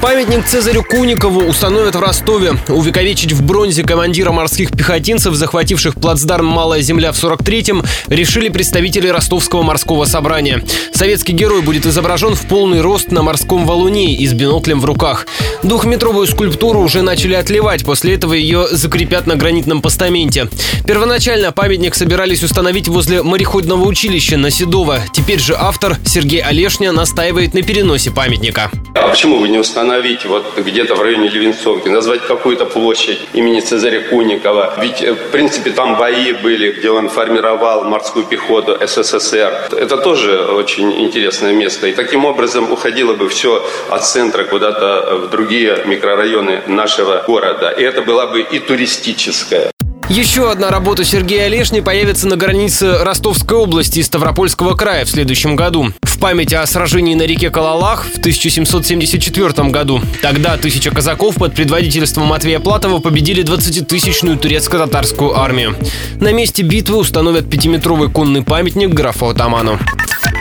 Памятник Цезарю Куникову установят в Ростове. Увековечить в бронзе командира морских пехотинцев, захвативших плацдарм «Малая земля» в 43-м, решили представители Ростовского морского собрания. Советский герой будет изображен в полный рост на морском валуне и с биноклем в руках. Двухметровую скульптуру уже начали отливать, после этого ее закрепят на гранитном постаменте. Первоначально памятник собирались установить возле мореходного училища на Седово. Теперь же автор Сергей Олешня настаивает на переносе памятника. А почему вы не установить вот где-то в районе Левинцовки, назвать какую-то площадь имени Цезаря Куникова? Ведь, э, в принципе, там бои были, где он формировал морскую пехоту СССР. Это тоже очень интересное место. И таким образом уходило бы все от центра куда-то в другие микрорайоны нашего города. И это была бы и туристическая. Еще одна работа Сергея Олешни появится на границе Ростовской области и Ставропольского края в следующем году. Память о сражении на реке Калалах в 1774 году. Тогда тысяча казаков под предводительством Матвея Платова победили 20-тысячную турецко-татарскую армию. На месте битвы установят пятиметровый конный памятник графу Атаману.